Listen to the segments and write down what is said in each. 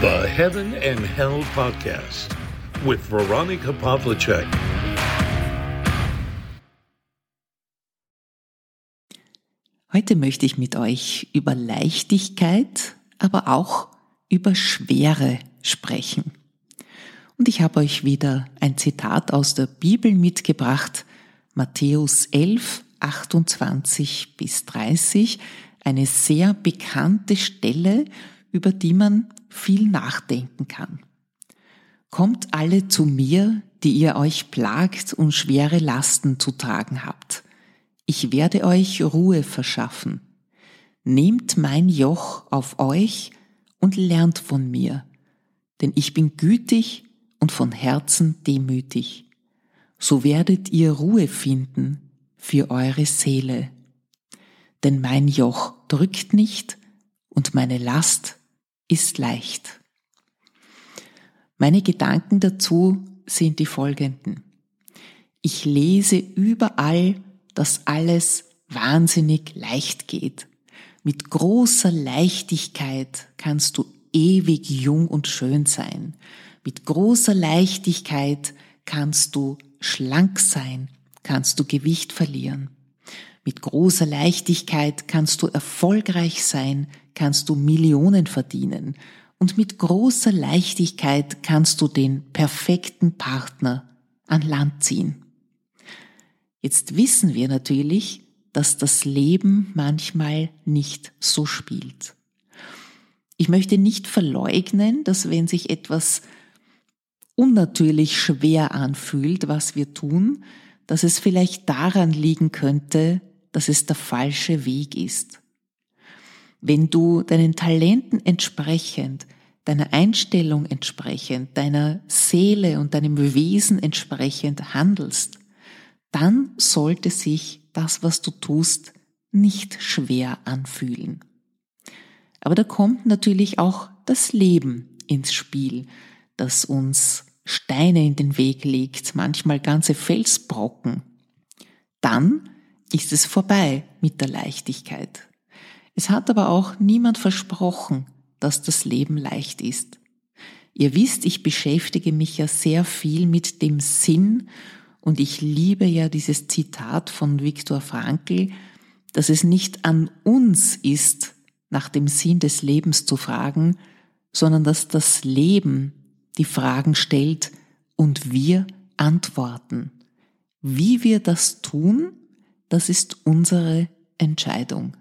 The Heaven and Hell Podcast with Veronica Pavlicek. Heute möchte ich mit euch über Leichtigkeit, aber auch über Schwere sprechen. Und ich habe euch wieder ein Zitat aus der Bibel mitgebracht, Matthäus 11, 28 bis 30, eine sehr bekannte Stelle, über die man viel nachdenken kann. Kommt alle zu mir, die ihr euch plagt und schwere Lasten zu tragen habt. Ich werde euch Ruhe verschaffen. Nehmt mein Joch auf euch und lernt von mir, denn ich bin gütig und von Herzen demütig. So werdet ihr Ruhe finden für eure Seele. Denn mein Joch drückt nicht und meine Last ist leicht. Meine Gedanken dazu sind die folgenden. Ich lese überall, dass alles wahnsinnig leicht geht. Mit großer Leichtigkeit kannst du ewig jung und schön sein. Mit großer Leichtigkeit kannst du schlank sein, kannst du Gewicht verlieren. Mit großer Leichtigkeit kannst du erfolgreich sein, kannst du Millionen verdienen. Und mit großer Leichtigkeit kannst du den perfekten Partner an Land ziehen. Jetzt wissen wir natürlich, dass das Leben manchmal nicht so spielt. Ich möchte nicht verleugnen, dass wenn sich etwas unnatürlich schwer anfühlt, was wir tun, dass es vielleicht daran liegen könnte, dass es der falsche Weg ist. Wenn du deinen Talenten entsprechend, deiner Einstellung entsprechend, deiner Seele und deinem Wesen entsprechend handelst, dann sollte sich das, was du tust, nicht schwer anfühlen. Aber da kommt natürlich auch das Leben ins Spiel, das uns Steine in den Weg legt, manchmal ganze Felsbrocken. Dann ist es vorbei mit der Leichtigkeit. Es hat aber auch niemand versprochen, dass das Leben leicht ist. Ihr wisst, ich beschäftige mich ja sehr viel mit dem Sinn und ich liebe ja dieses Zitat von Viktor Frankl, dass es nicht an uns ist, nach dem Sinn des Lebens zu fragen, sondern dass das Leben die Fragen stellt und wir antworten. Wie wir das tun, das ist unsere Entscheidung.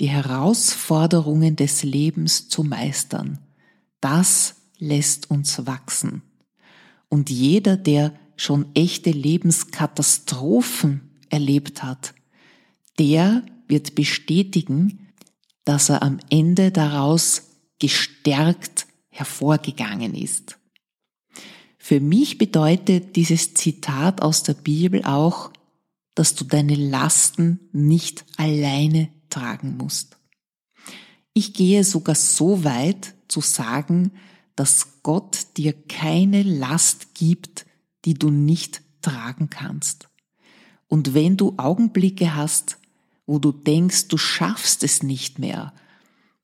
Die Herausforderungen des Lebens zu meistern, das lässt uns wachsen. Und jeder, der schon echte Lebenskatastrophen erlebt hat, der wird bestätigen, dass er am Ende daraus gestärkt hervorgegangen ist. Für mich bedeutet dieses Zitat aus der Bibel auch, dass du deine Lasten nicht alleine tragen musst. Ich gehe sogar so weit zu sagen, dass Gott dir keine Last gibt, die du nicht tragen kannst. Und wenn du Augenblicke hast, wo du denkst, du schaffst es nicht mehr,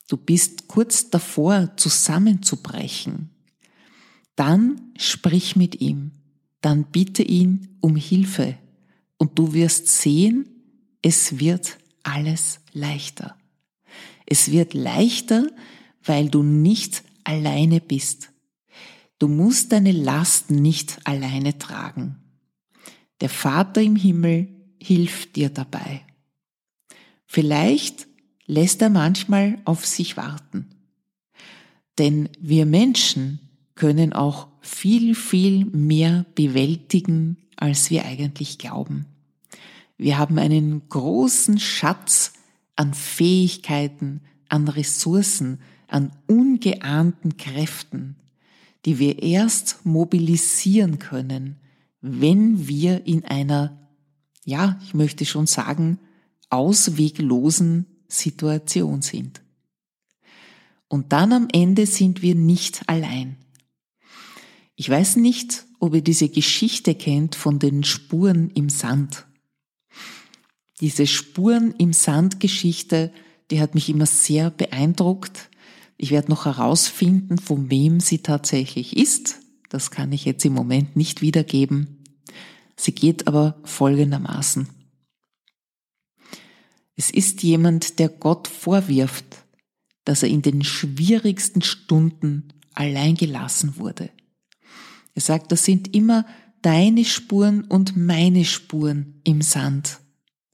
du bist kurz davor zusammenzubrechen, dann sprich mit ihm, dann bitte ihn um Hilfe und du wirst sehen, es wird alles leichter. Es wird leichter, weil du nicht alleine bist. Du musst deine Lasten nicht alleine tragen. Der Vater im Himmel hilft dir dabei. Vielleicht lässt er manchmal auf sich warten. Denn wir Menschen können auch viel, viel mehr bewältigen, als wir eigentlich glauben. Wir haben einen großen Schatz an Fähigkeiten, an Ressourcen, an ungeahnten Kräften, die wir erst mobilisieren können, wenn wir in einer, ja, ich möchte schon sagen, ausweglosen Situation sind. Und dann am Ende sind wir nicht allein. Ich weiß nicht, ob ihr diese Geschichte kennt von den Spuren im Sand. Diese Spuren im Sand Geschichte, die hat mich immer sehr beeindruckt. Ich werde noch herausfinden, von wem sie tatsächlich ist. Das kann ich jetzt im Moment nicht wiedergeben. Sie geht aber folgendermaßen. Es ist jemand, der Gott vorwirft, dass er in den schwierigsten Stunden allein gelassen wurde. Er sagt, das sind immer deine Spuren und meine Spuren im Sand,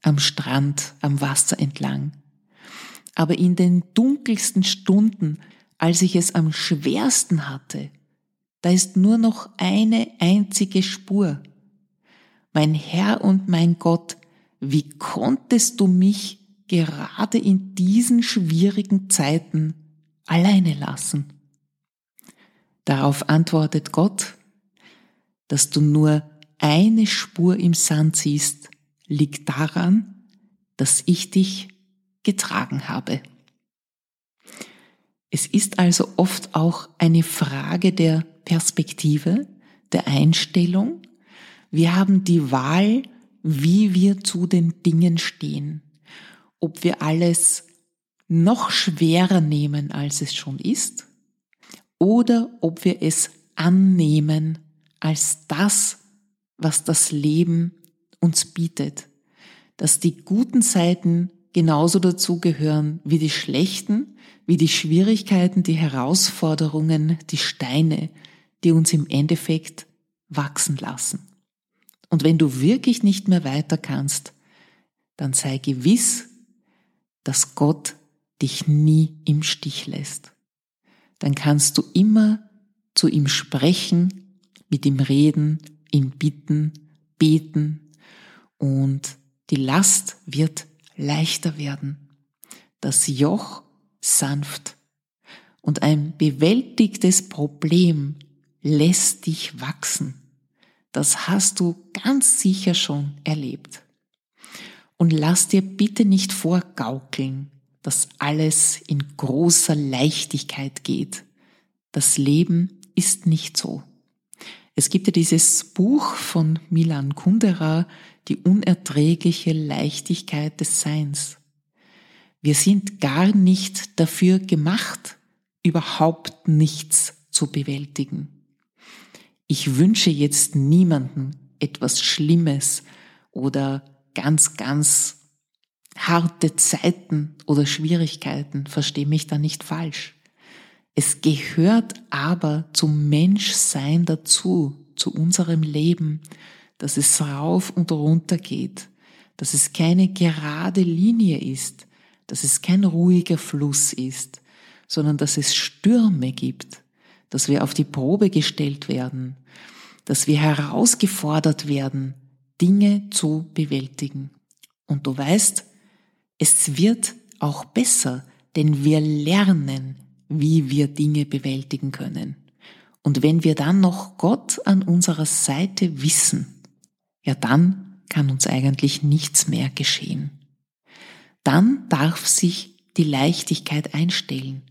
am Strand, am Wasser entlang. Aber in den dunkelsten Stunden, als ich es am schwersten hatte, da ist nur noch eine einzige Spur. Mein Herr und mein Gott, wie konntest du mich gerade in diesen schwierigen Zeiten alleine lassen? Darauf antwortet Gott, dass du nur eine Spur im Sand siehst, liegt daran, dass ich dich getragen habe. Es ist also oft auch eine Frage der Perspektive, der Einstellung. Wir haben die Wahl, wie wir zu den Dingen stehen. Ob wir alles noch schwerer nehmen, als es schon ist, oder ob wir es annehmen als das, was das Leben uns bietet. Dass die guten Seiten genauso dazugehören wie die schlechten, wie die Schwierigkeiten, die Herausforderungen, die Steine, die uns im Endeffekt wachsen lassen. Und wenn du wirklich nicht mehr weiter kannst, dann sei gewiss, dass Gott dich nie im Stich lässt. Dann kannst du immer zu ihm sprechen, mit ihm reden, ihn bitten, beten und die Last wird leichter werden. Das Joch sanft und ein bewältigtes Problem lässt dich wachsen. Das hast du ganz sicher schon erlebt. Und lass dir bitte nicht vorgaukeln, dass alles in großer Leichtigkeit geht. Das Leben ist nicht so. Es gibt ja dieses Buch von Milan Kundera, Die unerträgliche Leichtigkeit des Seins. Wir sind gar nicht dafür gemacht, überhaupt nichts zu bewältigen. Ich wünsche jetzt niemandem etwas Schlimmes oder ganz, ganz harte Zeiten oder Schwierigkeiten, verstehe mich da nicht falsch. Es gehört aber zum Menschsein dazu, zu unserem Leben, dass es rauf und runter geht, dass es keine gerade Linie ist, dass es kein ruhiger Fluss ist, sondern dass es Stürme gibt, dass wir auf die Probe gestellt werden, dass wir herausgefordert werden, Dinge zu bewältigen. Und du weißt, es wird auch besser, denn wir lernen, wie wir Dinge bewältigen können. Und wenn wir dann noch Gott an unserer Seite wissen, ja dann kann uns eigentlich nichts mehr geschehen. Dann darf sich die Leichtigkeit einstellen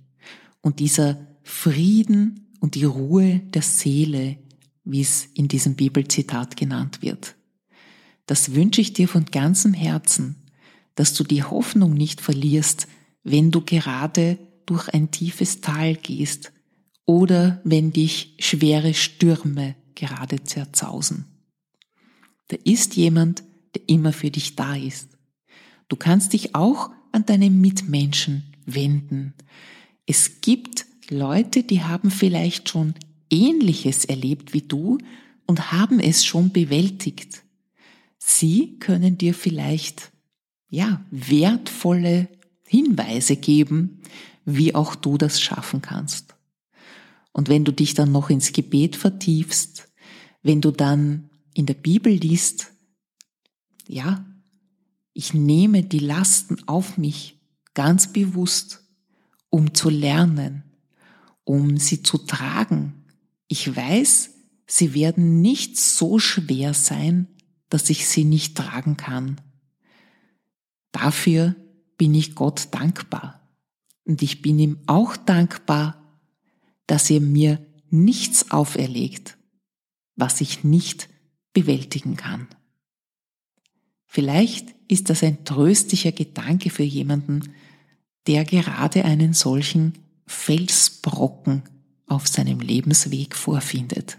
und dieser Frieden und die Ruhe der Seele, wie es in diesem Bibelzitat genannt wird. Das wünsche ich dir von ganzem Herzen, dass du die Hoffnung nicht verlierst, wenn du gerade durch ein tiefes Tal gehst oder wenn dich schwere Stürme gerade zerzausen. Da ist jemand, der immer für dich da ist. Du kannst dich auch an deine Mitmenschen wenden. Es gibt Leute, die haben vielleicht schon Ähnliches erlebt wie du und haben es schon bewältigt. Sie können dir vielleicht, ja, wertvolle Hinweise geben, wie auch du das schaffen kannst. Und wenn du dich dann noch ins Gebet vertiefst, wenn du dann in der Bibel liest, ja, ich nehme die Lasten auf mich ganz bewusst, um zu lernen, um sie zu tragen. Ich weiß, sie werden nicht so schwer sein, dass ich sie nicht tragen kann. Dafür bin ich Gott dankbar. Und ich bin ihm auch dankbar, dass er mir nichts auferlegt, was ich nicht bewältigen kann. Vielleicht ist das ein tröstlicher Gedanke für jemanden, der gerade einen solchen Felsbrocken auf seinem Lebensweg vorfindet.